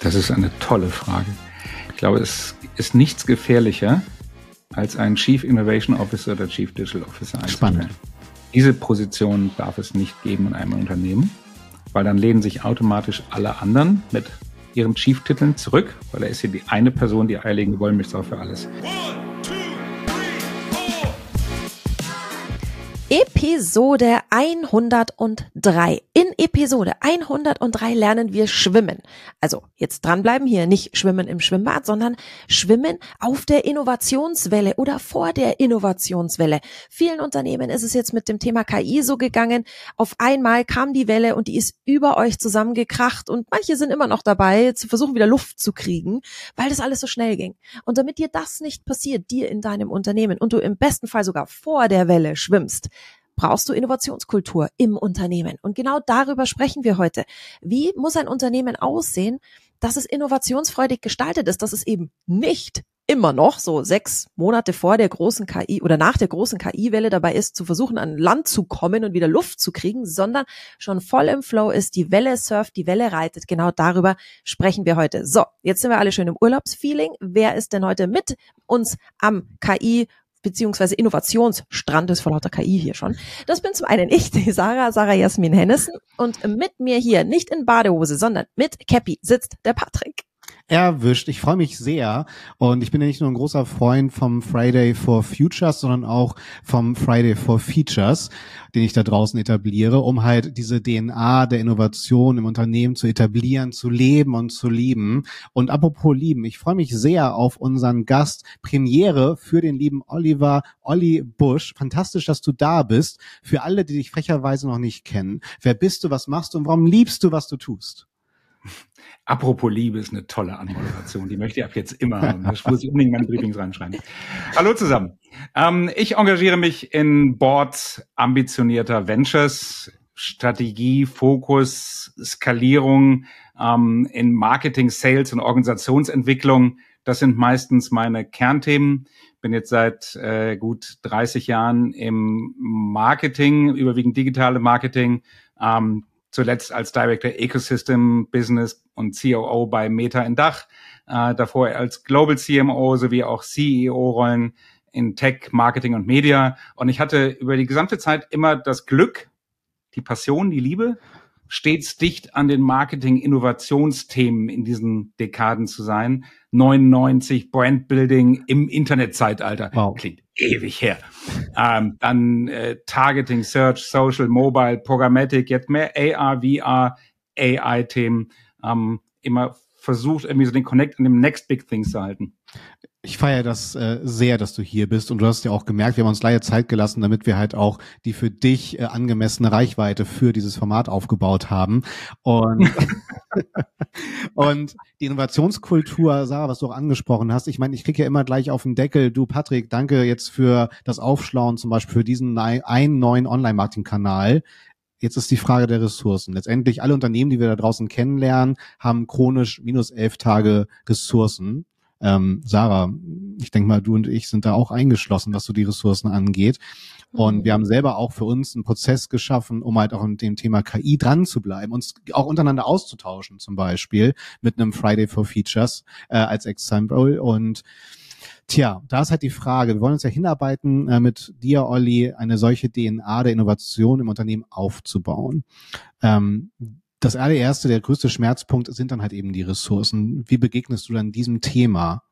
Das ist eine tolle Frage. Ich glaube, es ist nichts gefährlicher, als einen Chief Innovation Officer oder Chief Digital Officer einzustellen. Spannend. Diese Position darf es nicht geben in einem Unternehmen, weil dann lehnen sich automatisch alle anderen mit ihren Chief-Titeln zurück, weil er ist hier die eine Person, die eierlegende Wollmilchsau für alles. One. Episode 103. In Episode 103 lernen wir schwimmen. Also jetzt dranbleiben hier nicht schwimmen im Schwimmbad, sondern schwimmen auf der Innovationswelle oder vor der Innovationswelle. Vielen Unternehmen ist es jetzt mit dem Thema KI so gegangen. Auf einmal kam die Welle und die ist über euch zusammengekracht und manche sind immer noch dabei, zu versuchen wieder Luft zu kriegen, weil das alles so schnell ging. Und damit dir das nicht passiert, dir in deinem Unternehmen und du im besten Fall sogar vor der Welle schwimmst, brauchst du Innovationskultur im Unternehmen. Und genau darüber sprechen wir heute. Wie muss ein Unternehmen aussehen, dass es innovationsfreudig gestaltet ist, dass es eben nicht immer noch so sechs Monate vor der großen KI oder nach der großen KI-Welle dabei ist, zu versuchen, an Land zu kommen und wieder Luft zu kriegen, sondern schon voll im Flow ist, die Welle surft, die Welle reitet. Genau darüber sprechen wir heute. So, jetzt sind wir alle schön im Urlaubsfeeling. Wer ist denn heute mit uns am KI beziehungsweise Innovationsstrand ist vor lauter KI hier schon. Das bin zum einen ich, die Sarah, Sarah Jasmin Hennessen und mit mir hier, nicht in Badehose, sondern mit Cappy sitzt der Patrick erwischt. Ich freue mich sehr. Und ich bin ja nicht nur ein großer Freund vom Friday for Futures, sondern auch vom Friday for Features, den ich da draußen etabliere, um halt diese DNA der Innovation im Unternehmen zu etablieren, zu leben und zu lieben. Und apropos lieben, ich freue mich sehr auf unseren Gast Premiere für den lieben Oliver, Olli Busch. Fantastisch, dass du da bist. Für alle, die dich frecherweise noch nicht kennen. Wer bist du, was machst du und warum liebst du, was du tust? Apropos Liebe ist eine tolle Anmoderation. Die möchte ich ab jetzt immer haben. Das muss ich unbedingt meine Briefings reinschreiben. Hallo zusammen. Ähm, ich engagiere mich in Boards ambitionierter Ventures, Strategie, Fokus, Skalierung, ähm, in Marketing, Sales und Organisationsentwicklung. Das sind meistens meine Kernthemen. Bin jetzt seit äh, gut 30 Jahren im Marketing, überwiegend digitale Marketing, ähm, zuletzt als Director Ecosystem Business und COO bei Meta in Dach, äh, davor als Global CMO sowie auch CEO-Rollen in Tech, Marketing und Media. Und ich hatte über die gesamte Zeit immer das Glück, die Passion, die Liebe, stets dicht an den Marketing-Innovationsthemen in diesen Dekaden zu sein. 99 Brandbuilding im Internetzeitalter. Wow. Klingt ewig her. Ähm, dann äh, Targeting, Search, Social, Mobile, Programmatic, jetzt mehr AR, VR, AI-Themen. Ähm, immer versucht, irgendwie so den Connect an dem Next Big Thing zu halten. Ich feiere das äh, sehr, dass du hier bist und du hast ja auch gemerkt, wir haben uns leider Zeit gelassen, damit wir halt auch die für dich äh, angemessene Reichweite für dieses Format aufgebaut haben. Und, und die Innovationskultur, Sarah, was du auch angesprochen hast, ich meine, ich kriege ja immer gleich auf den Deckel, du Patrick, danke jetzt für das Aufschlauen, zum Beispiel für diesen einen neuen Online-Marketing-Kanal. Jetzt ist die Frage der Ressourcen. Letztendlich alle Unternehmen, die wir da draußen kennenlernen, haben chronisch minus elf Tage Ressourcen. Ähm, Sarah, ich denke mal, du und ich sind da auch eingeschlossen, was so die Ressourcen angeht. Und mhm. wir haben selber auch für uns einen Prozess geschaffen, um halt auch an dem Thema KI dran zu bleiben, uns auch untereinander auszutauschen, zum Beispiel mit einem Friday for Features äh, als Example. Und Tja, da ist halt die Frage. Wir wollen uns ja hinarbeiten, äh, mit dir, Olli, eine solche DNA der Innovation im Unternehmen aufzubauen. Ähm, das allererste, der größte Schmerzpunkt sind dann halt eben die Ressourcen. Wie begegnest du dann diesem Thema?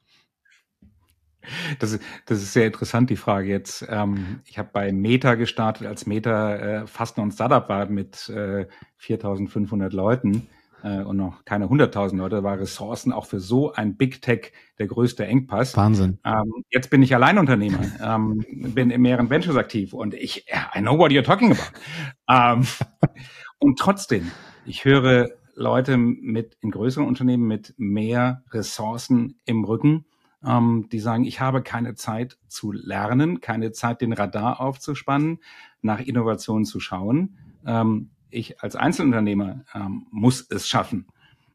Das ist, das ist sehr interessant, die Frage jetzt. Ähm, ich habe bei Meta gestartet, als Meta äh, fast noch ein Startup war mit äh, 4.500 Leuten äh, und noch keine 100.000 Leute. Da war Ressourcen auch für so ein Big Tech der größte Engpass. Wahnsinn. Ähm, jetzt bin ich Alleinunternehmer, ähm, bin in mehreren Ventures aktiv und ich, I know what you're talking about. Ähm, und trotzdem, ich höre Leute mit in größeren Unternehmen mit mehr Ressourcen im Rücken, ähm, die sagen, ich habe keine Zeit zu lernen, keine Zeit, den Radar aufzuspannen, nach Innovationen zu schauen. Ähm, ich als Einzelunternehmer ähm, muss es schaffen.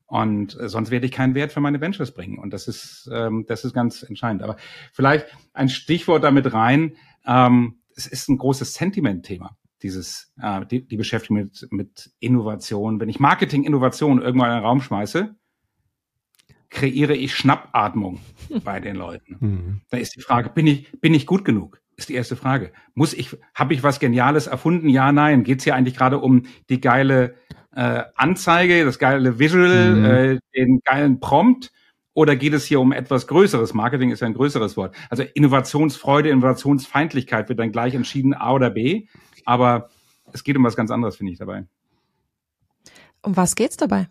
Und äh, sonst werde ich keinen Wert für meine Ventures bringen. Und das ist, ähm, das ist ganz entscheidend. Aber vielleicht ein Stichwort damit rein. Ähm, es ist ein großes Sentiment-Thema dieses, äh, die, die Beschäftigung mit, mit Innovation. Wenn ich Marketing-Innovation irgendwann in den Raum schmeiße, kreiere ich Schnappatmung bei den Leuten? Mhm. Da ist die Frage, bin ich, bin ich gut genug? Ist die erste Frage. Muss ich, habe ich was Geniales erfunden? Ja, nein. Geht es hier eigentlich gerade um die geile äh, Anzeige, das geile Visual, mhm. äh, den geilen Prompt? Oder geht es hier um etwas Größeres? Marketing ist ja ein größeres Wort. Also Innovationsfreude, Innovationsfeindlichkeit wird dann gleich entschieden A oder B. Aber es geht um was ganz anderes, finde ich dabei. Um was geht's dabei?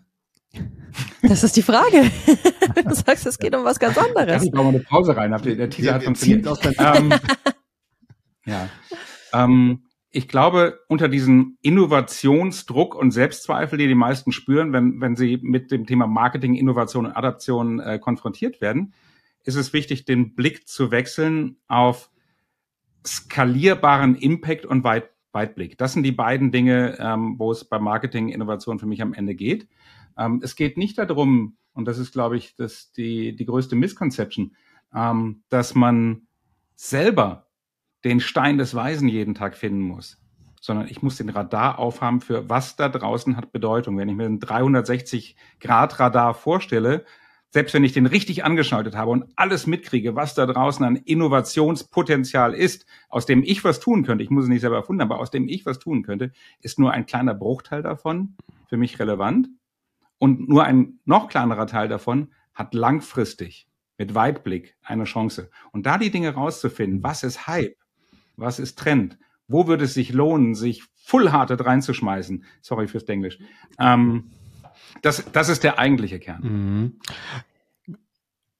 Das ist die Frage. Du sagst, es geht um was ganz anderes. ich brauche mal eine Pause rein. Der Teaser hat funktioniert. Ähm, ja. Ähm, ich glaube, unter diesem Innovationsdruck und Selbstzweifel, die die meisten spüren, wenn, wenn sie mit dem Thema Marketing, Innovation und Adaption äh, konfrontiert werden, ist es wichtig, den Blick zu wechseln auf skalierbaren Impact und Weit Weitblick. Das sind die beiden Dinge, ähm, wo es bei Marketing, Innovation für mich am Ende geht. Ähm, es geht nicht darum, und das ist, glaube ich, das die, die größte Misconception, ähm, dass man selber den Stein des Weisen jeden Tag finden muss, sondern ich muss den Radar aufhaben für was da draußen hat Bedeutung. Wenn ich mir ein 360 Grad Radar vorstelle, selbst wenn ich den richtig angeschaltet habe und alles mitkriege, was da draußen an Innovationspotenzial ist, aus dem ich was tun könnte, ich muss es nicht selber erfunden, aber aus dem ich was tun könnte, ist nur ein kleiner Bruchteil davon für mich relevant. Und nur ein noch kleinerer Teil davon hat langfristig mit Weitblick eine Chance. Und da die Dinge rauszufinden, was ist Hype, was ist Trend? Wo würde es sich lohnen, sich full-hearted reinzuschmeißen? Sorry fürs Englisch. Ähm, das, das ist der eigentliche Kern. Mhm.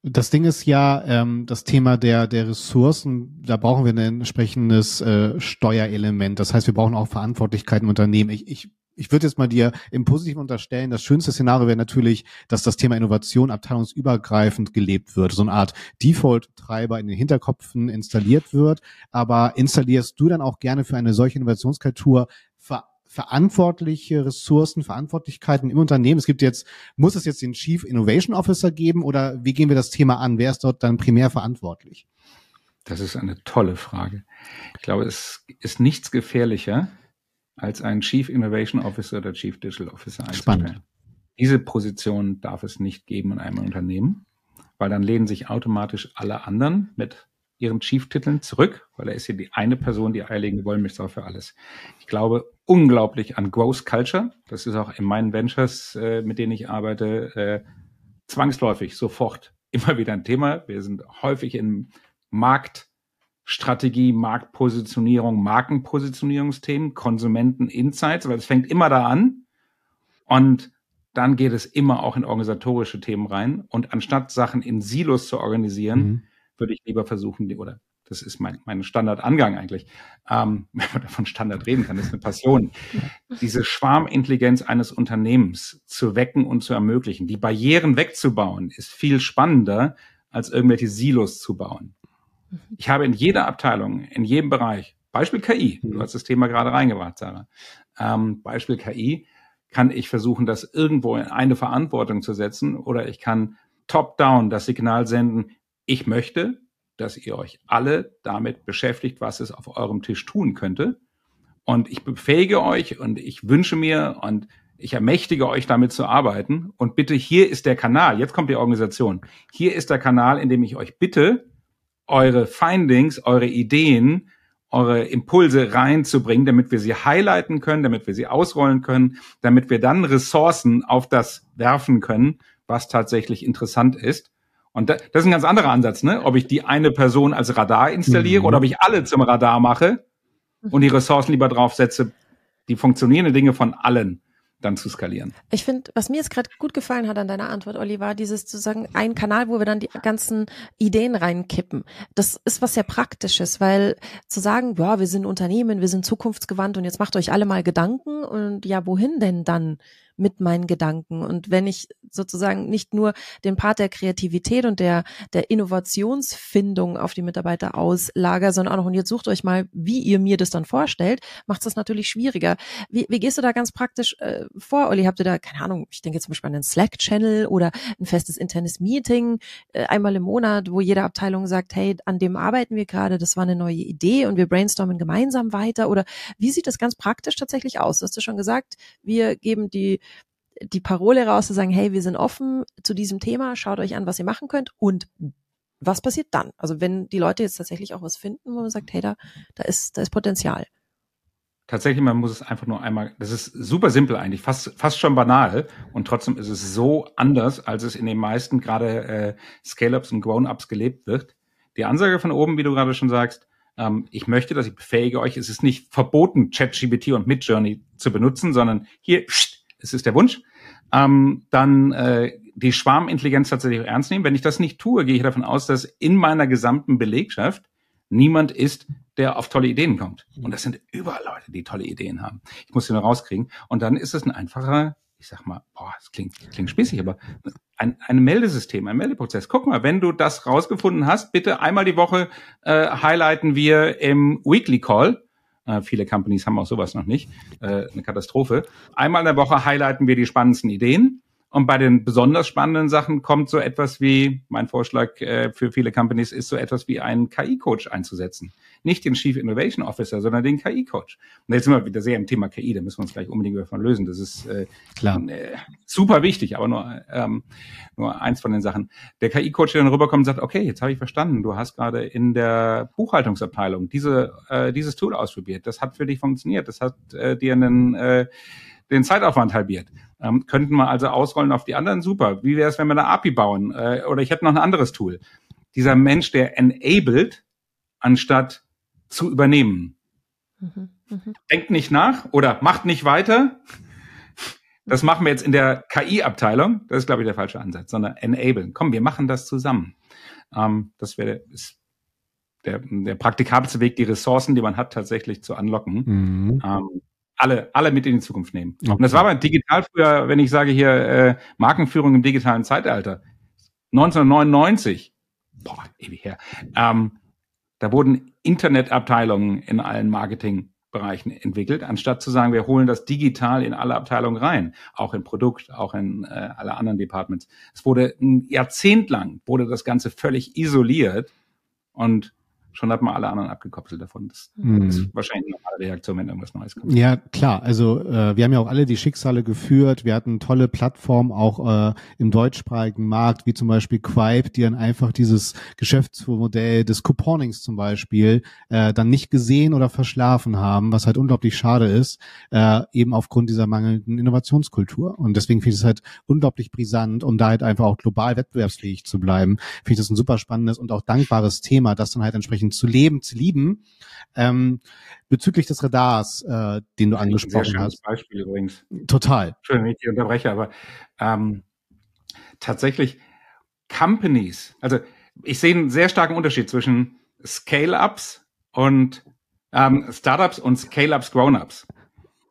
Das Ding ist ja ähm, das Thema der der Ressourcen. Da brauchen wir ein entsprechendes äh, Steuerelement. Das heißt, wir brauchen auch Verantwortlichkeiten im Unternehmen. Ich, ich ich würde jetzt mal dir im Positiven unterstellen, das schönste Szenario wäre natürlich, dass das Thema Innovation abteilungsübergreifend gelebt wird, so eine Art Default-Treiber in den Hinterkopfen installiert wird. Aber installierst du dann auch gerne für eine solche Innovationskultur verantwortliche Ressourcen, Verantwortlichkeiten im Unternehmen? Es gibt jetzt, muss es jetzt den Chief Innovation Officer geben oder wie gehen wir das Thema an? Wer ist dort dann primär verantwortlich? Das ist eine tolle Frage. Ich glaube, es ist nichts gefährlicher, als einen Chief Innovation Officer oder Chief Digital Officer einzustellen. Spannend. Diese Position darf es nicht geben in einem Unternehmen, weil dann lehnen sich automatisch alle anderen mit ihren Chief-Titeln zurück, weil er ist hier die eine Person, die eierlegende Wollmilchsau für alles. Ich glaube unglaublich an Growth Culture. Das ist auch in meinen Ventures, äh, mit denen ich arbeite, äh, zwangsläufig sofort immer wieder ein Thema. Wir sind häufig im Markt Strategie, Marktpositionierung, Markenpositionierungsthemen, Konsumenten-Insights, weil es fängt immer da an und dann geht es immer auch in organisatorische Themen rein. Und anstatt Sachen in Silos zu organisieren, mhm. Würde ich lieber versuchen, oder das ist mein, mein Standardangang eigentlich, ähm, wenn man davon Standard reden kann, das ist eine Passion, diese Schwarmintelligenz eines Unternehmens zu wecken und zu ermöglichen. Die Barrieren wegzubauen, ist viel spannender, als irgendwelche Silos zu bauen. Ich habe in jeder Abteilung, in jedem Bereich, Beispiel KI, du hast das Thema gerade reingebracht, Sarah, ähm, Beispiel KI, kann ich versuchen, das irgendwo in eine Verantwortung zu setzen oder ich kann top-down das Signal senden, ich möchte, dass ihr euch alle damit beschäftigt, was es auf eurem Tisch tun könnte. Und ich befähige euch und ich wünsche mir und ich ermächtige euch damit zu arbeiten. Und bitte, hier ist der Kanal. Jetzt kommt die Organisation. Hier ist der Kanal, in dem ich euch bitte, eure Findings, eure Ideen, eure Impulse reinzubringen, damit wir sie highlighten können, damit wir sie ausrollen können, damit wir dann Ressourcen auf das werfen können, was tatsächlich interessant ist. Und das ist ein ganz anderer Ansatz, ne? Ob ich die eine Person als Radar installiere mhm. oder ob ich alle zum Radar mache und die Ressourcen lieber draufsetze, die funktionierenden Dinge von allen dann zu skalieren. Ich finde, was mir jetzt gerade gut gefallen hat an deiner Antwort, Olli, war dieses zu sagen, ein Kanal, wo wir dann die ganzen Ideen reinkippen. Das ist was sehr Praktisches, weil zu sagen, ja, wir sind Unternehmen, wir sind zukunftsgewandt und jetzt macht euch alle mal Gedanken und ja, wohin denn dann? Mit meinen Gedanken. Und wenn ich sozusagen nicht nur den Part der Kreativität und der, der Innovationsfindung auf die Mitarbeiter auslager, sondern auch noch, und jetzt sucht euch mal, wie ihr mir das dann vorstellt, macht das natürlich schwieriger. Wie, wie gehst du da ganz praktisch äh, vor, Olli? Habt ihr da, keine Ahnung, ich denke zum Beispiel an einen Slack-Channel oder ein festes internes Meeting äh, einmal im Monat, wo jede Abteilung sagt, hey, an dem arbeiten wir gerade, das war eine neue Idee und wir brainstormen gemeinsam weiter? Oder wie sieht das ganz praktisch tatsächlich aus? Du hast ja schon gesagt, wir geben die die Parole raus zu sagen, hey, wir sind offen zu diesem Thema, schaut euch an, was ihr machen könnt und was passiert dann? Also wenn die Leute jetzt tatsächlich auch was finden, wo man sagt, hey, da, da ist, da ist Potenzial. Tatsächlich, man muss es einfach nur einmal, das ist super simpel eigentlich, fast, fast schon banal und trotzdem ist es so anders, als es in den meisten gerade äh, Scale-Ups und Grown-Ups gelebt wird. Die Ansage von oben, wie du gerade schon sagst, ähm, ich möchte, dass ich befähige euch, es ist nicht verboten, ChatGPT und Midjourney zu benutzen, sondern hier, pst, es ist der Wunsch. Ähm, dann äh, die Schwarmintelligenz tatsächlich ernst nehmen. Wenn ich das nicht tue, gehe ich davon aus, dass in meiner gesamten Belegschaft niemand ist, der auf tolle Ideen kommt. Und das sind überall Leute, die tolle Ideen haben. Ich muss sie nur rauskriegen. Und dann ist es ein einfacher, ich sag mal, boah, das klingt, klingt spießig, aber ein, ein Meldesystem, ein Meldeprozess. Guck mal, wenn du das rausgefunden hast, bitte einmal die Woche äh, highlighten wir im Weekly Call. Äh, viele Companies haben auch sowas noch nicht. Äh, eine Katastrophe. Einmal in der Woche highlighten wir die spannendsten Ideen. Und bei den besonders spannenden Sachen kommt so etwas wie, mein Vorschlag äh, für viele Companies ist so etwas wie einen KI-Coach einzusetzen. Nicht den Chief Innovation Officer, sondern den KI-Coach. Und jetzt sind wir wieder sehr im Thema KI, da müssen wir uns gleich unbedingt davon lösen. Das ist äh, Klar. Äh, super wichtig, aber nur, ähm, nur eins von den Sachen. Der KI-Coach, der dann rüberkommt und sagt, okay, jetzt habe ich verstanden, du hast gerade in der Buchhaltungsabteilung diese, äh, dieses Tool ausprobiert. Das hat für dich funktioniert. Das hat äh, dir einen äh, den Zeitaufwand halbiert. Ähm, könnten wir also ausrollen auf die anderen? Super. Wie wäre es, wenn wir eine API bauen? Äh, oder ich hätte noch ein anderes Tool. Dieser Mensch, der enabled, anstatt zu übernehmen. Mhm, mh. Denkt nicht nach oder macht nicht weiter. Das machen wir jetzt in der KI-Abteilung. Das ist, glaube ich, der falsche Ansatz, sondern enablen. Komm, wir machen das zusammen. Ähm, das wäre der, der praktikabelste Weg, die Ressourcen, die man hat, tatsächlich zu anlocken. Mhm. Ähm, alle, alle mit in die Zukunft nehmen. Okay. Und das war beim Digital früher, wenn ich sage hier äh, Markenführung im digitalen Zeitalter, 1999, boah, ewig her, ähm, da wurden Internetabteilungen in allen Marketingbereichen entwickelt, anstatt zu sagen, wir holen das digital in alle Abteilungen rein, auch in Produkt, auch in äh, alle anderen Departments. Es wurde ein Jahrzehnt lang, wurde das Ganze völlig isoliert und schon hat man alle anderen abgekoppelt davon. Das mhm. ist wahrscheinlich eine normale Reaktion, wenn irgendwas Neues kommt. Ja, klar. Also äh, wir haben ja auch alle die Schicksale geführt. Wir hatten tolle Plattformen auch äh, im deutschsprachigen Markt, wie zum Beispiel Quipe, die dann einfach dieses Geschäftsmodell des Couponings zum Beispiel äh, dann nicht gesehen oder verschlafen haben, was halt unglaublich schade ist, äh, eben aufgrund dieser mangelnden Innovationskultur. Und deswegen finde ich es halt unglaublich brisant, um da halt einfach auch global wettbewerbsfähig zu bleiben. Finde ich das ein super spannendes und auch dankbares Thema, das dann halt entsprechend dementsprechend zu leben, zu lieben. Ähm, bezüglich des Radars, äh, den du angesprochen sehr hast. Beispiel übrigens. Total. Entschuldigung, wenn ich dich unterbreche, aber ähm, tatsächlich Companies, also ich sehe einen sehr starken Unterschied zwischen Scale-Ups und ähm, Startups und Scale-Ups, Grown-Ups.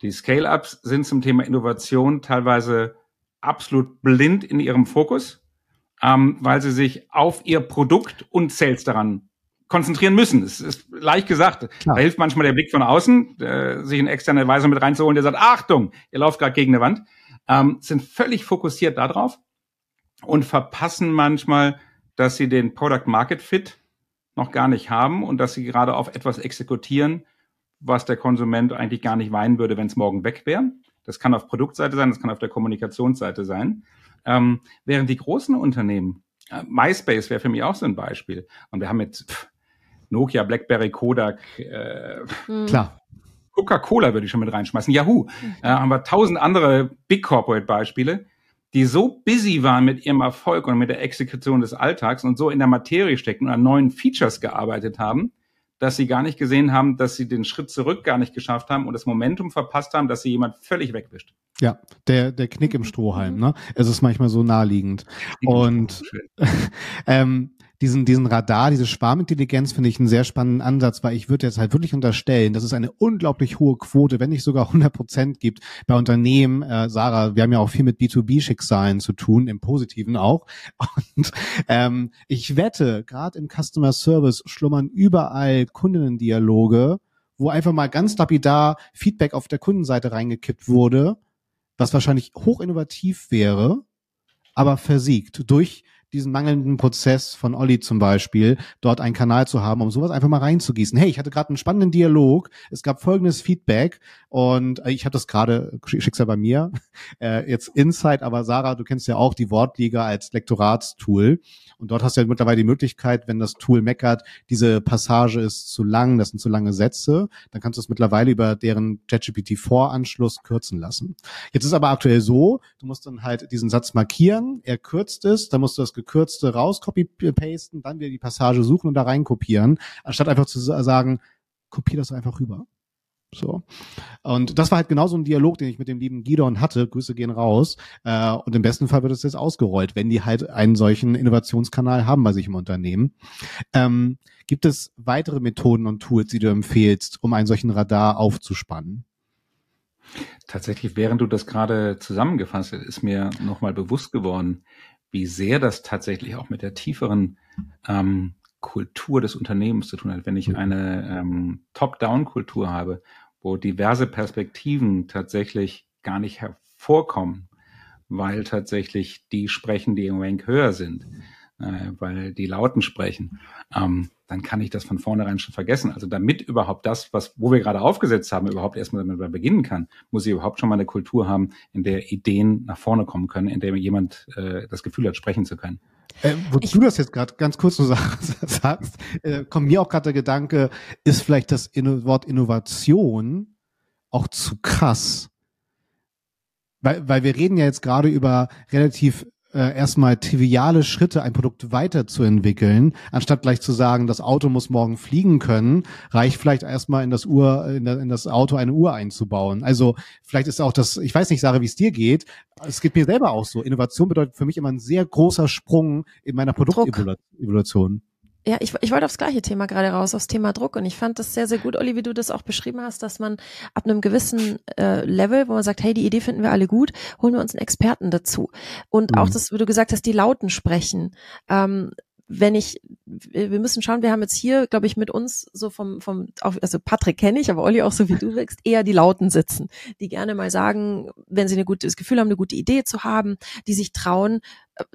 Die Scale-Ups sind zum Thema Innovation teilweise absolut blind in ihrem Fokus, ähm, weil sie sich auf ihr Produkt und Sales daran konzentrieren müssen. Es ist leicht gesagt. Klar. Da hilft manchmal der Blick von außen, äh, sich einen externen Advisor mit reinzuholen, der sagt, Achtung, ihr lauft gerade gegen eine Wand. Ähm, sind völlig fokussiert darauf und verpassen manchmal, dass sie den Product Market Fit noch gar nicht haben und dass sie gerade auf etwas exekutieren, was der Konsument eigentlich gar nicht weinen würde, wenn es morgen weg wäre. Das kann auf Produktseite sein, das kann auf der Kommunikationsseite sein. Ähm, während die großen Unternehmen, äh, MySpace wäre für mich auch so ein Beispiel. Und wir haben mit pff, Nokia, BlackBerry, Kodak. Äh, hm. Klar. Coca-Cola würde ich schon mit reinschmeißen. Yahoo. Mhm. Äh, haben wir tausend andere Big Corporate Beispiele, die so busy waren mit ihrem Erfolg und mit der Exekution des Alltags und so in der Materie stecken und an neuen Features gearbeitet haben, dass sie gar nicht gesehen haben, dass sie den Schritt zurück gar nicht geschafft haben und das Momentum verpasst haben, dass sie jemand völlig wegwischt. Ja, der, der Knick im Strohhalm, ne? Es ist manchmal so naheliegend. Und ähm, diesen, diesen Radar, diese Schwarmintelligenz finde ich einen sehr spannenden Ansatz, weil ich würde jetzt halt wirklich unterstellen, dass es eine unglaublich hohe Quote, wenn nicht sogar 100 Prozent gibt bei Unternehmen. Äh, Sarah, wir haben ja auch viel mit B2B-Schicksalen zu tun, im Positiven auch. Und ähm, ich wette, gerade im Customer Service schlummern überall Kundinnendialoge, wo einfach mal ganz lapidar Feedback auf der Kundenseite reingekippt wurde, was wahrscheinlich hochinnovativ wäre, aber versiegt durch diesen mangelnden Prozess von Olli zum Beispiel, dort einen Kanal zu haben, um sowas einfach mal reinzugießen. Hey, ich hatte gerade einen spannenden Dialog, es gab folgendes Feedback und ich habe das gerade, Schicksal bei mir, äh, jetzt Insight, aber Sarah, du kennst ja auch die Wortliga als Lektoratstool und dort hast du ja mittlerweile die Möglichkeit, wenn das Tool meckert, diese Passage ist zu lang, das sind zu lange Sätze, dann kannst du es mittlerweile über deren ChatGPT-Voranschluss kürzen lassen. Jetzt ist aber aktuell so, du musst dann halt diesen Satz markieren, er kürzt es, dann musst du das gekürzte raus dann wieder die Passage suchen und da rein kopieren, anstatt einfach zu sagen, kopier das einfach rüber. So. Und das war halt genau so ein Dialog, den ich mit dem lieben Gidon hatte. Grüße gehen raus. Äh, und im besten Fall wird es jetzt ausgerollt, wenn die halt einen solchen Innovationskanal haben bei sich im Unternehmen. Ähm, gibt es weitere Methoden und Tools, die du empfehlst, um einen solchen Radar aufzuspannen? Tatsächlich, während du das gerade zusammengefasst hast, ist mir nochmal bewusst geworden, wie sehr das tatsächlich auch mit der tieferen ähm, Kultur des Unternehmens zu tun hat. Wenn ich mhm. eine ähm, Top-Down-Kultur habe, wo diverse Perspektiven tatsächlich gar nicht hervorkommen, weil tatsächlich die sprechen, die im Rank höher sind, äh, weil die Lauten sprechen, ähm, dann kann ich das von vornherein schon vergessen. Also damit überhaupt das, was, wo wir gerade aufgesetzt haben, überhaupt erstmal damit beginnen kann, muss ich überhaupt schon mal eine Kultur haben, in der Ideen nach vorne kommen können, in der jemand äh, das Gefühl hat, sprechen zu können. Äh, wo ich, du das jetzt gerade ganz kurz so sagst, äh, kommt mir auch gerade der Gedanke, ist vielleicht das Inno Wort Innovation auch zu krass? Weil, weil wir reden ja jetzt gerade über relativ äh, erstmal triviale Schritte, ein Produkt weiterzuentwickeln, anstatt gleich zu sagen, das Auto muss morgen fliegen können, reicht vielleicht erstmal in das Uhr, in, in das Auto eine Uhr einzubauen. Also vielleicht ist auch das, ich weiß nicht, Sarah, wie es dir geht. Es geht mir selber auch so. Innovation bedeutet für mich immer ein sehr großer Sprung in meiner Produktevolution. Ja, ich, ich wollte aufs gleiche Thema gerade raus, aufs Thema Druck. Und ich fand das sehr, sehr gut, Olli, wie du das auch beschrieben hast, dass man ab einem gewissen äh, Level, wo man sagt, hey, die Idee finden wir alle gut, holen wir uns einen Experten dazu. Und mhm. auch das, wie du gesagt hast, die Lauten sprechen. Ähm, wenn ich, wir müssen schauen, wir haben jetzt hier, glaube ich, mit uns so vom, vom, also Patrick kenne ich, aber Olli auch so wie du wirkst, eher die Lauten sitzen, die gerne mal sagen, wenn sie ein gutes Gefühl haben, eine gute Idee zu haben, die sich trauen,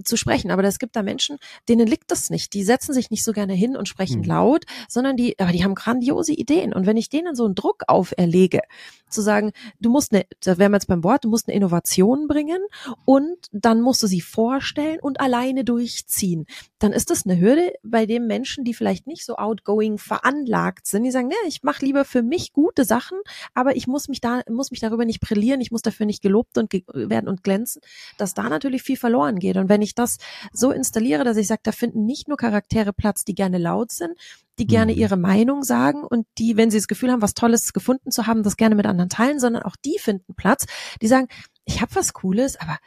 zu sprechen. Aber es gibt da Menschen, denen liegt das nicht. Die setzen sich nicht so gerne hin und sprechen mhm. laut, sondern die, aber die haben grandiose Ideen. Und wenn ich denen so einen Druck auferlege, zu sagen, du musst eine, da wären wir jetzt beim Wort, du musst eine Innovation bringen und dann musst du sie vorstellen und alleine durchziehen. Dann ist das eine Hürde bei den Menschen, die vielleicht nicht so outgoing veranlagt sind. Die sagen, ne, ich mache lieber für mich gute Sachen, aber ich muss mich da, muss mich darüber nicht brillieren, ich muss dafür nicht gelobt und ge werden und glänzen, dass da natürlich viel verloren geht. Und wenn ich das so installiere, dass ich sage, da finden nicht nur Charaktere Platz, die gerne laut sind, die gerne mhm. ihre Meinung sagen und die, wenn sie das Gefühl haben, was Tolles gefunden zu haben, das gerne mit anderen teilen, sondern auch die finden Platz, die sagen, ich habe was Cooles, aber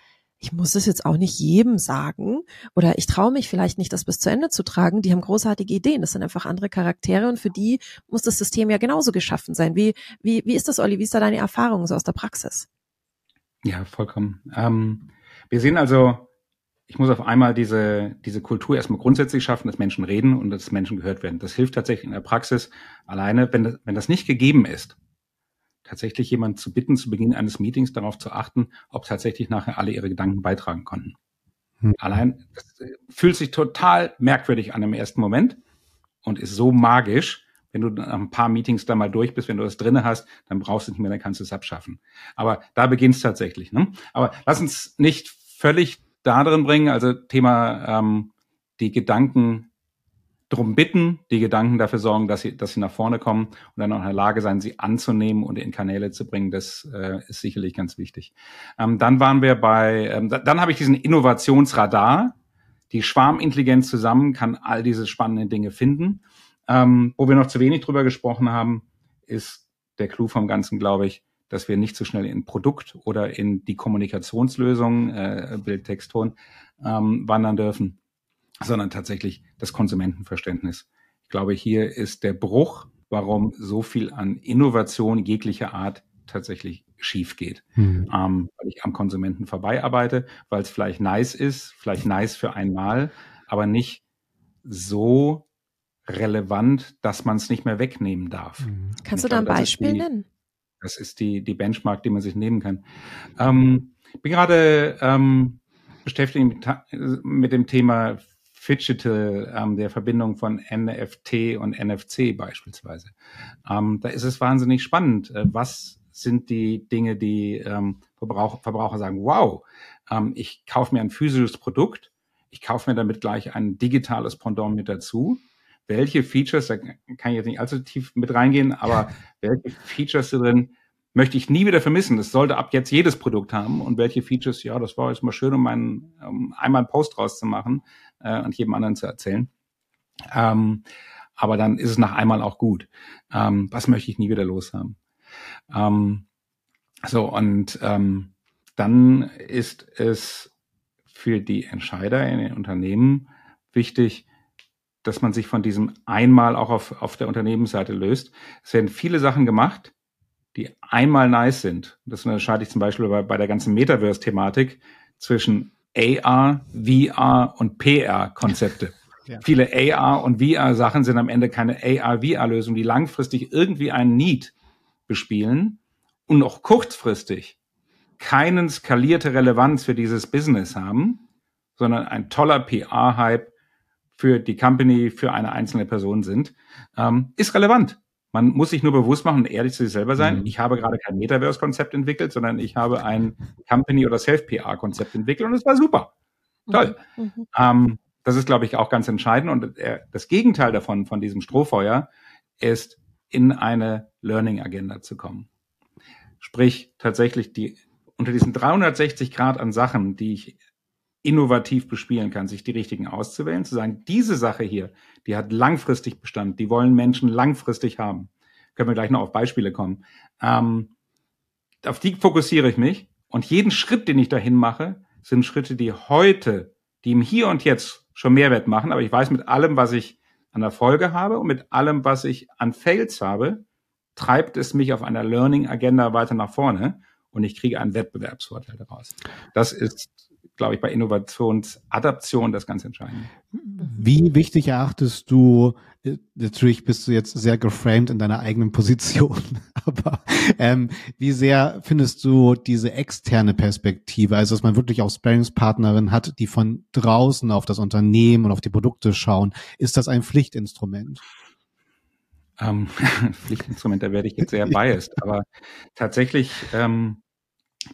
ich muss es jetzt auch nicht jedem sagen oder ich traue mich vielleicht nicht, das bis zu Ende zu tragen. Die haben großartige Ideen. Das sind einfach andere Charaktere und für die muss das System ja genauso geschaffen sein. Wie, wie, wie ist das, Olli? Wie ist da deine Erfahrung so aus der Praxis? Ja, vollkommen. Ähm, wir sehen also ich muss auf einmal diese, diese Kultur erstmal grundsätzlich schaffen, dass Menschen reden und dass Menschen gehört werden. Das hilft tatsächlich in der Praxis alleine, wenn das, wenn das nicht gegeben ist, tatsächlich jemand zu bitten, zu Beginn eines Meetings darauf zu achten, ob tatsächlich nachher alle ihre Gedanken beitragen konnten. Hm. Allein, das äh, fühlt sich total merkwürdig an im ersten Moment und ist so magisch. Wenn du nach ein paar Meetings da mal durch bist, wenn du das drinne hast, dann brauchst du nicht mehr, dann kannst du es abschaffen. Aber da beginnt es tatsächlich. Ne? Aber lass uns nicht völlig da drin bringen. Also Thema ähm, die Gedanken drum bitten, die Gedanken dafür sorgen, dass sie, dass sie nach vorne kommen und dann auch in der Lage sein, sie anzunehmen und in Kanäle zu bringen. Das äh, ist sicherlich ganz wichtig. Ähm, dann waren wir bei, ähm, dann habe ich diesen Innovationsradar. Die Schwarmintelligenz zusammen kann all diese spannenden Dinge finden. Ähm, wo wir noch zu wenig drüber gesprochen haben, ist der Clou vom Ganzen, glaube ich, dass wir nicht so schnell in Produkt oder in die Kommunikationslösung, äh, Bild, Text, Ton, ähm, wandern dürfen, sondern tatsächlich das Konsumentenverständnis. Ich glaube, hier ist der Bruch, warum so viel an Innovation jeglicher Art tatsächlich schief geht, mhm. ähm, weil ich am Konsumenten vorbei arbeite, weil es vielleicht nice ist, vielleicht nice für einmal, aber nicht so relevant, dass man es nicht mehr wegnehmen darf. Mhm. Kannst du da ein Beispiel nennen? Das ist die, die Benchmark, die man sich nehmen kann. Ähm, bin gerade ähm, beschäftige mich mit dem Thema Digital, ähm, der Verbindung von NFT und NFC beispielsweise. Ähm, da ist es wahnsinnig spannend. Äh, was sind die Dinge, die ähm, Verbraucher, Verbraucher sagen, wow, ähm, ich kaufe mir ein physisches Produkt, ich kaufe mir damit gleich ein digitales Pendant mit dazu. Welche Features, da kann ich jetzt nicht allzu tief mit reingehen, aber welche Features drin möchte ich nie wieder vermissen. Das sollte ab jetzt jedes Produkt haben. Und welche Features, ja, das war jetzt mal schön, um, meinen, um einmal einen Post rauszumachen äh, und jedem anderen zu erzählen. Ähm, aber dann ist es nach einmal auch gut. Ähm, was möchte ich nie wieder loshaben? Ähm, so, und ähm, dann ist es für die Entscheider in den Unternehmen wichtig, dass man sich von diesem einmal auch auf, auf der Unternehmensseite löst. Es werden viele Sachen gemacht, die einmal nice sind. Das unterscheide ich zum Beispiel bei, bei der ganzen Metaverse-Thematik zwischen AR, VR und PR-Konzepte. Ja. Viele AR und VR-Sachen sind am Ende keine AR-VR-Lösungen, die langfristig irgendwie einen Need bespielen und auch kurzfristig keinen skalierte Relevanz für dieses Business haben, sondern ein toller PR-Hype für die Company, für eine einzelne Person sind, ähm, ist relevant. Man muss sich nur bewusst machen und ehrlich zu sich selber sein. Mhm. Ich habe gerade kein Metaverse-Konzept entwickelt, sondern ich habe ein Company- oder Self-PR-Konzept entwickelt und es war super. Toll. Mhm. mhm. Ähm, das ist, glaube ich, auch ganz entscheidend. Und äh, das Gegenteil davon, von diesem Strohfeuer, ist in eine Learning-Agenda zu kommen. Sprich, tatsächlich die unter diesen 360 Grad an Sachen, die ich innovativ bespielen kann, sich die richtigen auszuwählen, zu sagen, diese Sache hier, die hat langfristig Bestand, die wollen Menschen langfristig haben. Können wir gleich noch auf Beispiele kommen. Ähm, auf die fokussiere ich mich und jeden Schritt, den ich dahin mache, sind Schritte, die heute, die im Hier und Jetzt schon Mehrwert machen, aber ich weiß mit allem, was ich an Erfolge habe und mit allem, was ich an Fails habe, treibt es mich auf einer Learning Agenda weiter nach vorne und ich kriege einen Wettbewerbsvorteil daraus. Das ist glaube ich, bei Innovationsadaption das ganz Entscheidende. Wie wichtig erachtest du, äh, natürlich bist du jetzt sehr geframed in deiner eigenen Position, aber ähm, wie sehr findest du diese externe Perspektive, also dass man wirklich auch Sparringspartnerin hat, die von draußen auf das Unternehmen und auf die Produkte schauen, ist das ein Pflichtinstrument? Ähm, Pflichtinstrument, da werde ich jetzt sehr biased, aber tatsächlich ähm,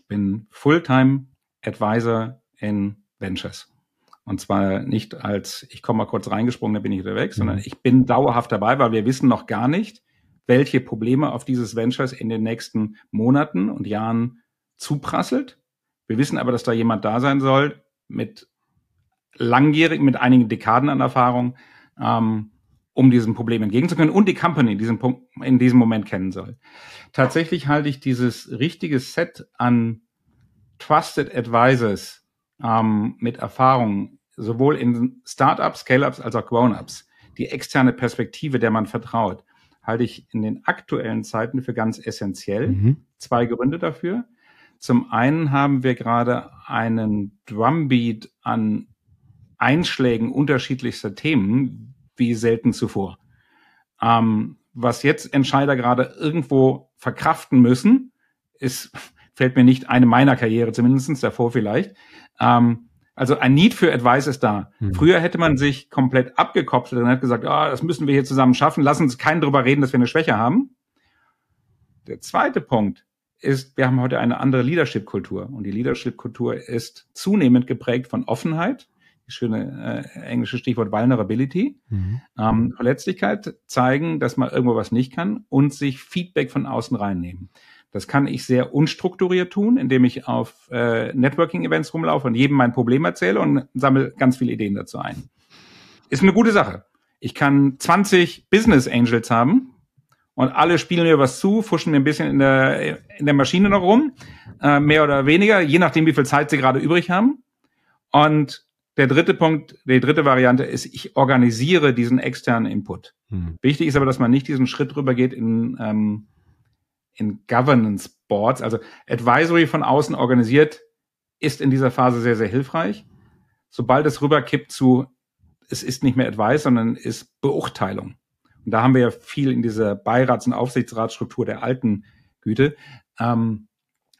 bin Fulltime Advisor in Ventures. Und zwar nicht als, ich komme mal kurz reingesprungen, dann bin ich wieder weg, mhm. sondern ich bin dauerhaft dabei, weil wir wissen noch gar nicht, welche Probleme auf dieses Ventures in den nächsten Monaten und Jahren zuprasselt. Wir wissen aber, dass da jemand da sein soll mit langjährig, mit einigen Dekaden an Erfahrung, ähm, um diesem Problem entgegenzukommen und die Company in diesem, Punkt, in diesem Moment kennen soll. Tatsächlich halte ich dieses richtige Set an Trusted Advisors ähm, mit Erfahrung, sowohl in Startups, Scale-ups als auch Grown-ups, die externe Perspektive, der man vertraut, halte ich in den aktuellen Zeiten für ganz essentiell. Mhm. Zwei Gründe dafür. Zum einen haben wir gerade einen Drumbeat an Einschlägen unterschiedlichster Themen wie selten zuvor. Ähm, was jetzt Entscheider gerade irgendwo verkraften müssen, ist, fällt mir nicht eine meiner Karriere zumindestens davor vielleicht, ähm, also ein Need für Advice ist da. Hm. Früher hätte man sich komplett abgekoppelt und hat gesagt, ah, das müssen wir hier zusammen schaffen, lass uns keinen drüber reden, dass wir eine Schwäche haben. Der zweite Punkt ist, wir haben heute eine andere Leadership-Kultur und die Leadership-Kultur ist zunehmend geprägt von Offenheit, das schöne äh, englische Stichwort Vulnerability, mhm. ähm, Verletzlichkeit zeigen, dass man irgendwo was nicht kann und sich Feedback von außen reinnehmen. Das kann ich sehr unstrukturiert tun, indem ich auf äh, Networking-Events rumlaufe und jedem mein Problem erzähle und sammle ganz viele Ideen dazu ein. Ist eine gute Sache. Ich kann 20 Business Angels haben und alle spielen mir was zu, fuschen mir ein bisschen in der, in der Maschine noch rum, äh, mehr oder weniger, je nachdem, wie viel Zeit sie gerade übrig haben. Und der dritte Punkt, die dritte Variante ist, ich organisiere diesen externen Input. Hm. Wichtig ist aber, dass man nicht diesen Schritt rübergeht in ähm, in Governance Boards, also Advisory von außen organisiert, ist in dieser Phase sehr, sehr hilfreich. Sobald es rüberkippt zu, es ist nicht mehr Advice, sondern ist Beurteilung. Und da haben wir ja viel in dieser Beirats- und Aufsichtsratsstruktur der alten Güte. Ähm,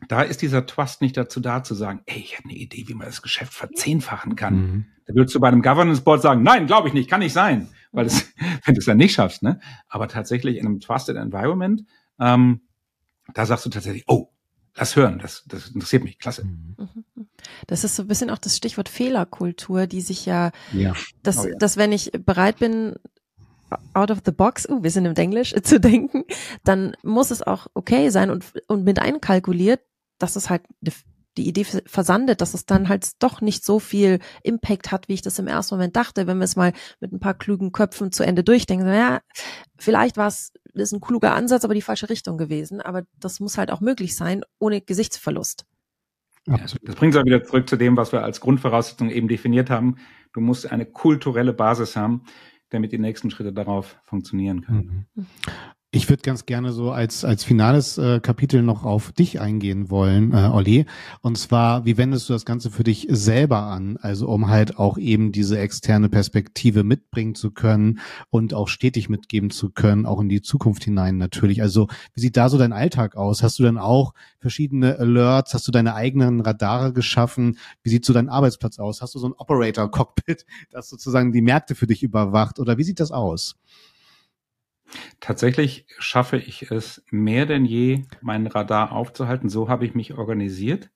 da ist dieser Trust nicht dazu da zu sagen, ey, ich habe eine Idee, wie man das Geschäft verzehnfachen kann. Mhm. Da würdest du bei einem Governance Board sagen, nein, glaube ich nicht, kann nicht sein, weil es, wenn du es dann nicht schaffst, ne? Aber tatsächlich in einem Trusted Environment, ähm, da sagst du tatsächlich, oh, lass hören, das, das interessiert mich, klasse. Mhm. Das ist so ein bisschen auch das Stichwort Fehlerkultur, die sich ja, ja. Dass, oh ja. dass wenn ich bereit bin, out of the box, uh, wir sind im Englisch, zu denken, dann muss es auch okay sein und, und mit einkalkuliert, dass es halt die Idee versandet, dass es dann halt doch nicht so viel Impact hat, wie ich das im ersten Moment dachte. Wenn wir es mal mit ein paar klugen Köpfen zu Ende durchdenken, ja, vielleicht war es ist ein kluger Ansatz, aber die falsche Richtung gewesen. Aber das muss halt auch möglich sein, ohne Gesichtsverlust. Ja, das bringt uns auch wieder zurück zu dem, was wir als Grundvoraussetzung eben definiert haben. Du musst eine kulturelle Basis haben, damit die nächsten Schritte darauf funktionieren können. Ich würde ganz gerne so als, als finales äh, Kapitel noch auf dich eingehen wollen, äh, Olli. Und zwar, wie wendest du das Ganze für dich selber an? Also um halt auch eben diese externe Perspektive mitbringen zu können und auch stetig mitgeben zu können, auch in die Zukunft hinein natürlich. Also wie sieht da so dein Alltag aus? Hast du dann auch verschiedene Alerts? Hast du deine eigenen Radare geschaffen? Wie sieht so dein Arbeitsplatz aus? Hast du so ein Operator-Cockpit, das sozusagen die Märkte für dich überwacht? Oder wie sieht das aus? Tatsächlich schaffe ich es mehr denn je, meinen Radar aufzuhalten. So habe ich mich organisiert.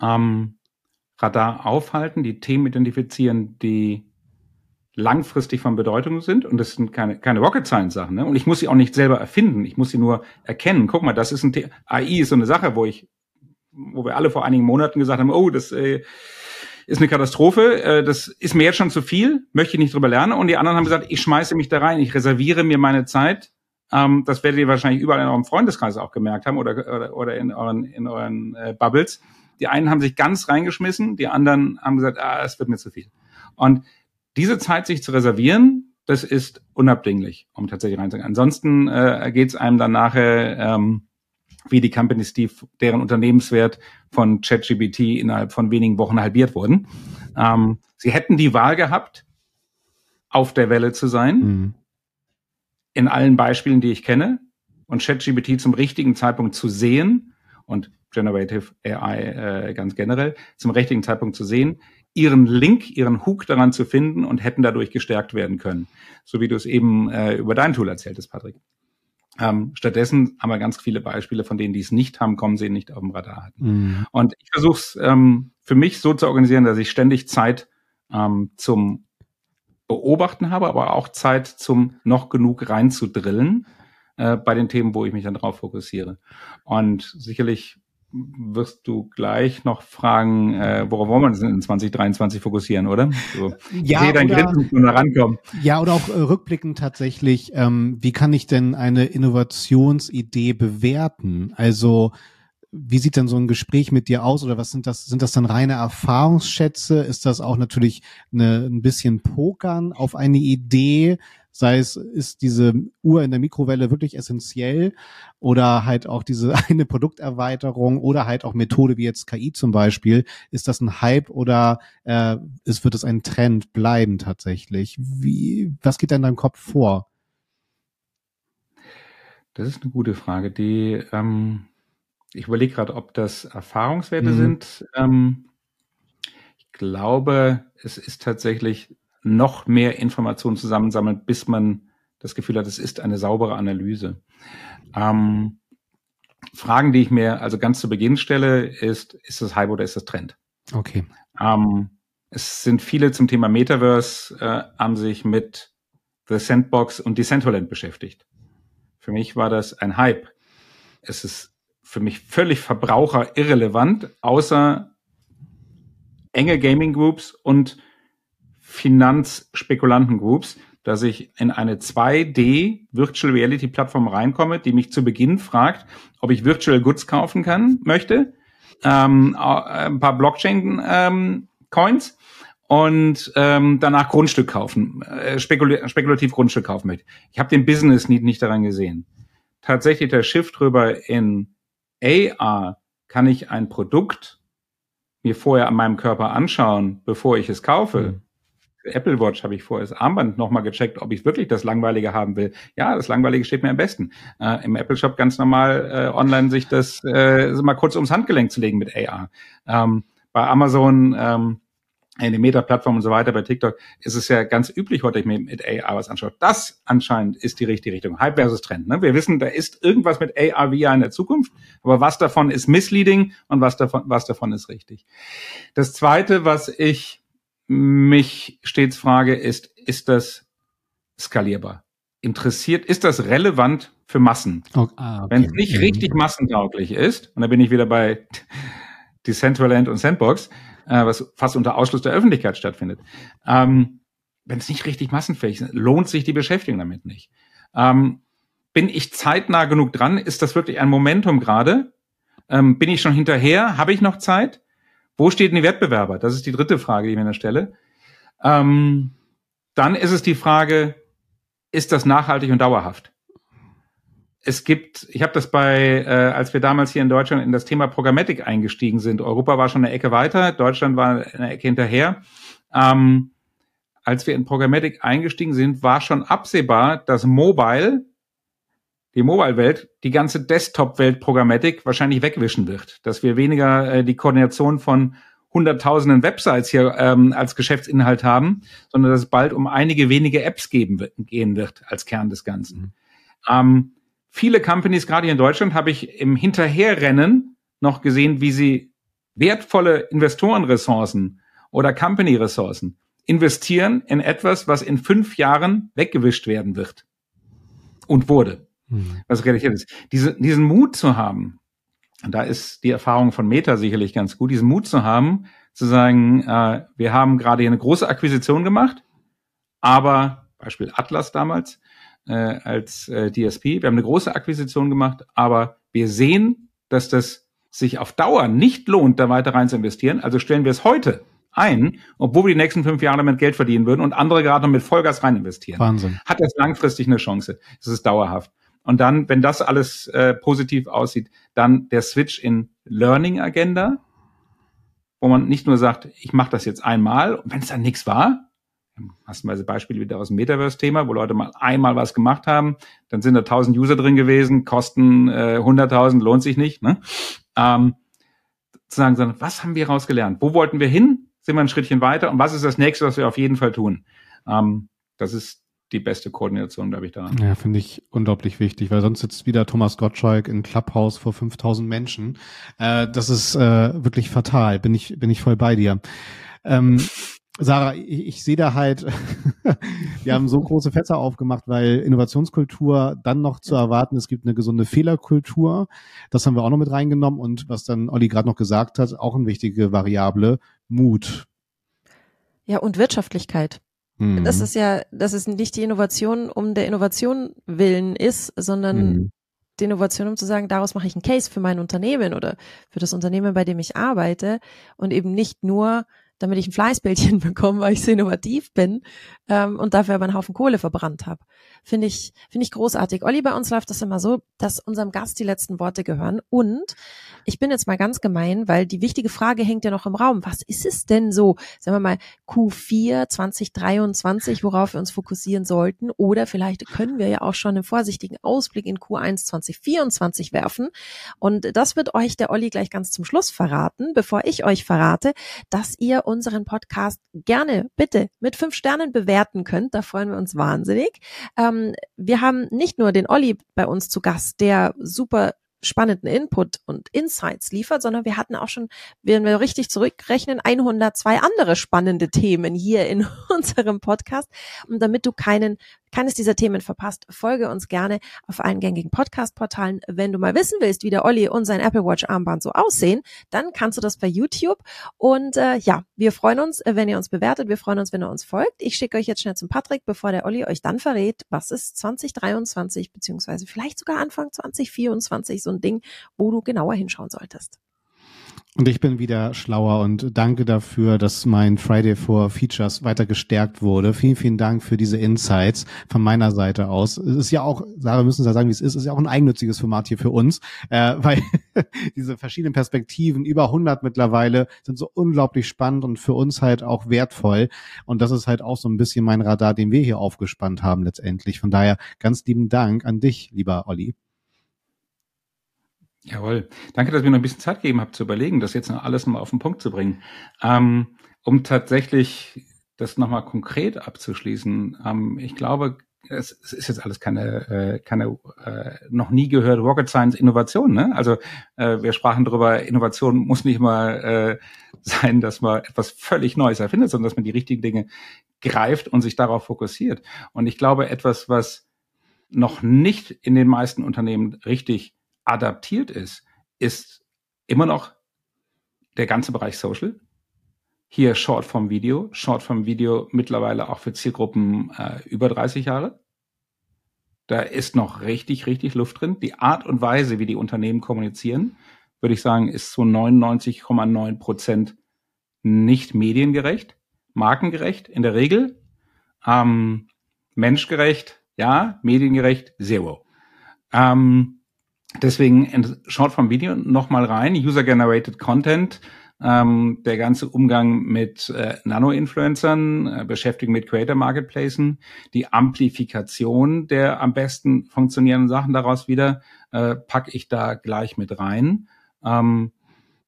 Ähm, Radar aufhalten, die Themen identifizieren, die langfristig von Bedeutung sind. Und das sind keine, keine Rocket Science Sachen. Ne? Und ich muss sie auch nicht selber erfinden. Ich muss sie nur erkennen. Guck mal, das ist ein Thema. AI ist so eine Sache, wo ich, wo wir alle vor einigen Monaten gesagt haben, oh, das äh, ist eine Katastrophe, äh, das ist mir jetzt schon zu viel, möchte ich nicht drüber lernen. Und die anderen haben gesagt, ich schmeiße mich da rein, ich reserviere mir meine Zeit. Ähm, das werdet ihr wahrscheinlich überall in eurem Freundeskreis auch gemerkt haben oder, oder, oder in euren, in euren äh, Bubbles. Die einen haben sich ganz reingeschmissen, die anderen haben gesagt, ah, es wird mir zu viel. Und diese Zeit sich zu reservieren, das ist unabdinglich, um tatsächlich reinzugehen. Ansonsten äh, geht es einem dann nachher ähm, wie die Companies, die deren Unternehmenswert von ChatGPT innerhalb von wenigen Wochen halbiert wurden. Ähm, sie hätten die Wahl gehabt, auf der Welle zu sein, mhm. in allen Beispielen, die ich kenne, und ChatGPT zum richtigen Zeitpunkt zu sehen und Generative AI äh, ganz generell zum richtigen Zeitpunkt zu sehen, ihren Link, ihren Hook daran zu finden und hätten dadurch gestärkt werden können. So wie du es eben äh, über dein Tool erzähltest, Patrick. Ähm, stattdessen haben wir ganz viele Beispiele von denen, die es nicht haben, kommen sie nicht auf dem Radar hatten. Mhm. Und ich versuche es ähm, für mich so zu organisieren, dass ich ständig Zeit ähm, zum Beobachten habe, aber auch Zeit zum noch genug reinzudrillen äh, bei den Themen, wo ich mich dann drauf fokussiere. Und sicherlich wirst du gleich noch fragen, äh, worauf wollen wir uns in 2023 fokussieren, oder? So, ja, ich dein oder, Grinsen da rankommen. Ja, oder auch äh, rückblickend tatsächlich, ähm, wie kann ich denn eine Innovationsidee bewerten? Also wie sieht denn so ein Gespräch mit dir aus oder was sind das? Sind das dann reine Erfahrungsschätze? Ist das auch natürlich eine, ein bisschen Pokern auf eine Idee? Sei es, ist diese Uhr in der Mikrowelle wirklich essentiell oder halt auch diese eine Produkterweiterung oder halt auch Methode wie jetzt KI zum Beispiel. Ist das ein Hype oder äh, ist, wird es ein Trend bleiben tatsächlich? Wie, was geht da in deinem Kopf vor? Das ist eine gute Frage. Die, ähm, ich überlege gerade, ob das Erfahrungswerte mhm. sind. Ähm, ich glaube, es ist tatsächlich noch mehr Informationen zusammensammeln, bis man das Gefühl hat, es ist eine saubere Analyse. Ähm, Fragen, die ich mir also ganz zu Beginn stelle, ist, ist das Hype oder ist das Trend? Okay. Ähm, es sind viele zum Thema Metaverse, äh, haben sich mit The Sandbox und Decentraland beschäftigt. Für mich war das ein Hype. Es ist für mich völlig verbraucherirrelevant, außer enge Gaming Groups und Finanzspekulanten-Groups, dass ich in eine 2D Virtual Reality Plattform reinkomme, die mich zu Beginn fragt, ob ich Virtual Goods kaufen kann, möchte, ähm, ein paar Blockchain ähm, Coins und ähm, danach Grundstück kaufen, äh, spekul spekulativ Grundstück kaufen möchte. Ich habe den Business Need nicht daran gesehen. Tatsächlich der Shift rüber in AR kann ich ein Produkt mir vorher an meinem Körper anschauen, bevor ich es kaufe. Mhm Apple Watch habe ich vorher das Armband nochmal gecheckt, ob ich wirklich das Langweilige haben will. Ja, das Langweilige steht mir am besten. Äh, Im Apple Shop ganz normal äh, online sich das äh, mal kurz ums Handgelenk zu legen mit AR. Ähm, bei Amazon ähm, in den Meta-Plattformen und so weiter, bei TikTok ist es ja ganz üblich, heute ich mir mit AR was anschaue. Das anscheinend ist die richtige Richtung. Hype versus Trend. Ne? Wir wissen, da ist irgendwas mit AR, VR in der Zukunft, aber was davon ist misleading und was davon, was davon ist richtig. Das zweite, was ich mich stets frage, ist, ist das skalierbar? Interessiert, ist das relevant für Massen? Okay. Ah, okay. Wenn es nicht mhm. richtig massentauglich ist, und da bin ich wieder bei Decentraland und Sandbox, äh, was fast unter Ausschluss der Öffentlichkeit stattfindet. Ähm, Wenn es nicht richtig massenfähig ist, lohnt sich die Beschäftigung damit nicht. Ähm, bin ich zeitnah genug dran? Ist das wirklich ein Momentum gerade? Ähm, bin ich schon hinterher? Habe ich noch Zeit? Wo steht die Wettbewerber? Das ist die dritte Frage, die ich mir stelle. Ähm, dann ist es die Frage, ist das nachhaltig und dauerhaft? es gibt, ich habe das bei, äh, als wir damals hier in Deutschland in das Thema Programmatik eingestiegen sind, Europa war schon eine Ecke weiter, Deutschland war eine Ecke hinterher. Ähm, als wir in Programmatik eingestiegen sind, war schon absehbar, dass Mobile, die Mobile-Welt, die ganze Desktop-Welt Programmatik wahrscheinlich wegwischen wird. Dass wir weniger äh, die Koordination von hunderttausenden Websites hier ähm, als Geschäftsinhalt haben, sondern dass es bald um einige wenige Apps geben wird, gehen wird als Kern des Ganzen. Mhm. Ähm, viele Companies, gerade hier in Deutschland, habe ich im Hinterherrennen noch gesehen, wie sie wertvolle Investorenressourcen oder Company-Ressourcen investieren in etwas, was in fünf Jahren weggewischt werden wird. Und wurde. Mhm. Was realisiert ist. Diese, diesen Mut zu haben, da ist die Erfahrung von Meta sicherlich ganz gut, diesen Mut zu haben, zu sagen, äh, wir haben gerade hier eine große Akquisition gemacht, aber Beispiel Atlas damals, äh, als äh, DSP. Wir haben eine große Akquisition gemacht, aber wir sehen, dass das sich auf Dauer nicht lohnt, da weiter rein zu investieren. Also stellen wir es heute ein, obwohl wir die nächsten fünf Jahre damit Geld verdienen würden und andere gerade noch mit Vollgas rein investieren. Wahnsinn. Hat das langfristig eine Chance. Das ist dauerhaft. Und dann, wenn das alles äh, positiv aussieht, dann der Switch in Learning Agenda, wo man nicht nur sagt, ich mache das jetzt einmal und wenn es dann nichts war, massenweise Beispiele wieder aus dem Metaverse-Thema, wo Leute mal einmal was gemacht haben, dann sind da 1000 User drin gewesen, kosten äh, 100.000, lohnt sich nicht. Ne? Ähm, zu sagen, was haben wir rausgelernt? Wo wollten wir hin? Sind wir ein Schrittchen weiter? Und was ist das nächste, was wir auf jeden Fall tun? Ähm, das ist die beste Koordination, glaube ich, daran. Ja, finde ich unglaublich wichtig, weil sonst sitzt wieder Thomas Gottschalk in Clubhouse vor 5000 Menschen. Äh, das ist äh, wirklich fatal. Bin ich, bin ich voll bei dir. Ähm, Sarah, ich, ich sehe da halt, wir haben so große Fässer aufgemacht, weil Innovationskultur dann noch zu erwarten, es gibt eine gesunde Fehlerkultur. Das haben wir auch noch mit reingenommen und was dann Olli gerade noch gesagt hat, auch eine wichtige Variable, Mut. Ja, und Wirtschaftlichkeit. Mhm. Das ist ja, dass es nicht die Innovation um der Innovation willen ist, sondern mhm. die Innovation, um zu sagen, daraus mache ich einen Case für mein Unternehmen oder für das Unternehmen, bei dem ich arbeite und eben nicht nur damit ich ein Fleißbildchen bekomme, weil ich so innovativ bin ähm, und dafür aber einen Haufen Kohle verbrannt habe. Finde ich, finde ich großartig. Olli, bei uns läuft das immer so, dass unserem Gast die letzten Worte gehören. Und ich bin jetzt mal ganz gemein, weil die wichtige Frage hängt ja noch im Raum. Was ist es denn so, sagen wir mal, Q4 2023, worauf wir uns fokussieren sollten? Oder vielleicht können wir ja auch schon einen vorsichtigen Ausblick in Q1 2024 werfen. Und das wird euch der Olli gleich ganz zum Schluss verraten, bevor ich euch verrate, dass ihr unseren Podcast gerne bitte mit fünf Sternen bewerten könnt. Da freuen wir uns wahnsinnig. Ähm, wir haben nicht nur den Olli bei uns zu Gast, der super spannenden Input und Insights liefert, sondern wir hatten auch schon, wenn wir richtig zurückrechnen, 102 andere spannende Themen hier in unserem Podcast. Und damit du keinen keines dieser Themen verpasst, folge uns gerne auf allen gängigen Podcast-Portalen. Wenn du mal wissen willst, wie der Olli und sein Apple Watch Armband so aussehen, dann kannst du das bei YouTube. Und äh, ja, wir freuen uns, wenn ihr uns bewertet. Wir freuen uns, wenn ihr uns folgt. Ich schicke euch jetzt schnell zum Patrick, bevor der Olli euch dann verrät, was ist 2023 beziehungsweise vielleicht sogar Anfang 2024 so ein Ding, wo du genauer hinschauen solltest. Und ich bin wieder schlauer und danke dafür, dass mein Friday for Features weiter gestärkt wurde. Vielen, vielen Dank für diese Insights von meiner Seite aus. Es ist ja auch, Sarah, müssen Sie sagen, wie es ist, es ist ja auch ein eigennütziges Format hier für uns, äh, weil diese verschiedenen Perspektiven, über 100 mittlerweile, sind so unglaublich spannend und für uns halt auch wertvoll. Und das ist halt auch so ein bisschen mein Radar, den wir hier aufgespannt haben letztendlich. Von daher ganz lieben Dank an dich, lieber Olli. Jawohl. Danke, dass ihr mir noch ein bisschen Zeit gegeben habt zu überlegen, das jetzt noch alles mal auf den Punkt zu bringen. Ähm, um tatsächlich das nochmal konkret abzuschließen, ähm, ich glaube, es, es ist jetzt alles keine, äh, keine äh, noch nie gehört Rocket Science Innovation. Ne? Also äh, wir sprachen darüber, Innovation muss nicht immer äh, sein, dass man etwas völlig Neues erfindet, sondern dass man die richtigen Dinge greift und sich darauf fokussiert. Und ich glaube, etwas, was noch nicht in den meisten Unternehmen richtig adaptiert ist, ist immer noch der ganze Bereich Social. Hier Shortform Video, Shortform Video mittlerweile auch für Zielgruppen äh, über 30 Jahre. Da ist noch richtig, richtig Luft drin. Die Art und Weise, wie die Unternehmen kommunizieren, würde ich sagen, ist zu 99,9 Prozent nicht mediengerecht, markengerecht in der Regel, ähm, menschgerecht, ja, mediengerecht, zero. Ähm, Deswegen schaut vom Video nochmal rein, User-Generated Content, ähm, der ganze Umgang mit äh, Nano-Influencern, äh, Beschäftigung mit Creator-Marketplacen, die Amplifikation der am besten funktionierenden Sachen daraus wieder, äh, packe ich da gleich mit rein. Ähm,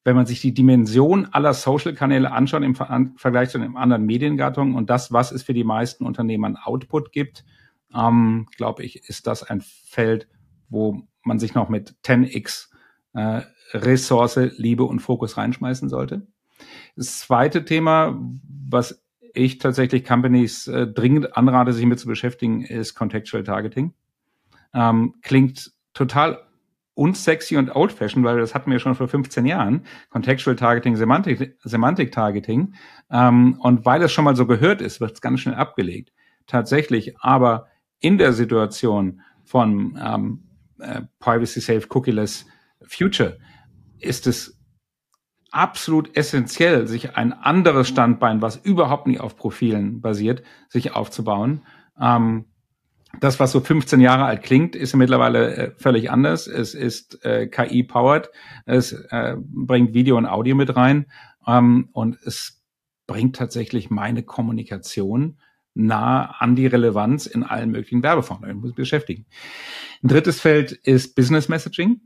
wenn man sich die Dimension aller Social-Kanäle anschaut im Vergleich zu den anderen Mediengattungen und das, was es für die meisten Unternehmen an Output gibt, ähm, glaube ich, ist das ein Feld, wo man sich noch mit 10x äh, Ressource, Liebe und Fokus reinschmeißen sollte. Das zweite Thema, was ich tatsächlich Companies äh, dringend anrate, sich mit zu beschäftigen, ist Contextual Targeting. Ähm, klingt total unsexy und old-fashioned, weil das hatten wir schon vor 15 Jahren. Contextual Targeting, Semantik, Semantik Targeting. Ähm, und weil es schon mal so gehört ist, wird es ganz schnell abgelegt. Tatsächlich aber in der Situation von ähm, äh, Privacy Safe Cookieless Future ist es absolut essentiell, sich ein anderes Standbein, was überhaupt nicht auf Profilen basiert, sich aufzubauen. Ähm, das, was so 15 Jahre alt klingt, ist mittlerweile äh, völlig anders. Es ist äh, KI-powered, es äh, bringt Video und Audio mit rein ähm, und es bringt tatsächlich meine Kommunikation nah an die Relevanz in allen möglichen Werbeformen. Beschäftigen. Ein drittes Feld ist Business Messaging.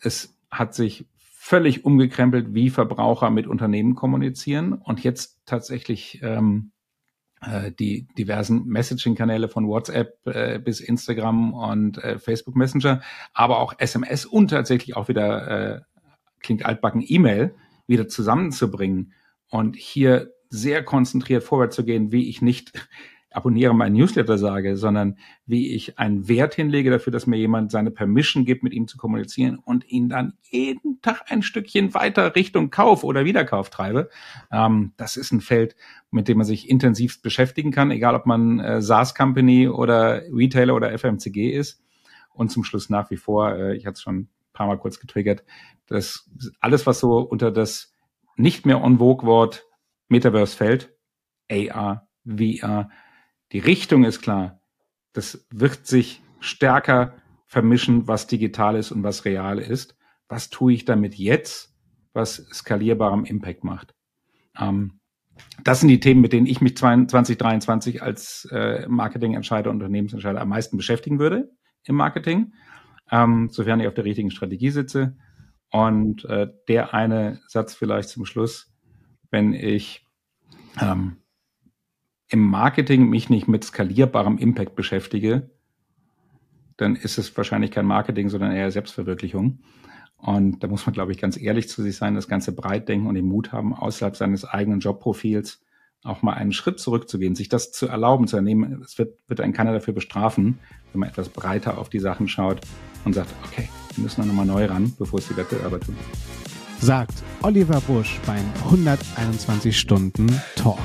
Es hat sich völlig umgekrempelt, wie Verbraucher mit Unternehmen kommunizieren und jetzt tatsächlich ähm, äh, die diversen Messaging-Kanäle von WhatsApp äh, bis Instagram und äh, Facebook Messenger, aber auch SMS und tatsächlich auch wieder äh, klingt altbacken E-Mail wieder zusammenzubringen und hier sehr konzentriert vorwärts zu gehen, wie ich nicht abonniere meinen Newsletter sage, sondern wie ich einen Wert hinlege dafür, dass mir jemand seine Permission gibt, mit ihm zu kommunizieren und ihn dann jeden Tag ein Stückchen weiter Richtung Kauf oder Wiederkauf treibe. Ähm, das ist ein Feld, mit dem man sich intensiv beschäftigen kann, egal ob man äh, SaaS-Company oder Retailer oder FMCG ist. Und zum Schluss nach wie vor, äh, ich hatte es schon ein paar Mal kurz getriggert, dass alles, was so unter das nicht mehr on vogue Wort Metaverse fällt, AR, VR, die Richtung ist klar. Das wird sich stärker vermischen, was digital ist und was real ist. Was tue ich damit jetzt, was skalierbarem Impact macht? Ähm, das sind die Themen, mit denen ich mich 2023 als äh, Marketingentscheider, Unternehmensentscheider am meisten beschäftigen würde im Marketing, ähm, sofern ich auf der richtigen Strategie sitze. Und äh, der eine Satz vielleicht zum Schluss, wenn ich ähm, im Marketing mich nicht mit skalierbarem Impact beschäftige, dann ist es wahrscheinlich kein Marketing, sondern eher Selbstverwirklichung. Und da muss man, glaube ich, ganz ehrlich zu sich sein, das Ganze breit denken und den Mut haben, außerhalb seines eigenen Jobprofils auch mal einen Schritt zurückzugehen, sich das zu erlauben, zu ernehmen. Es wird, wird einen keiner dafür bestrafen, wenn man etwas breiter auf die Sachen schaut und sagt, okay, wir müssen noch mal neu ran, bevor es die Wettbewerber tun. Sagt Oliver Busch beim 121 Stunden Talk.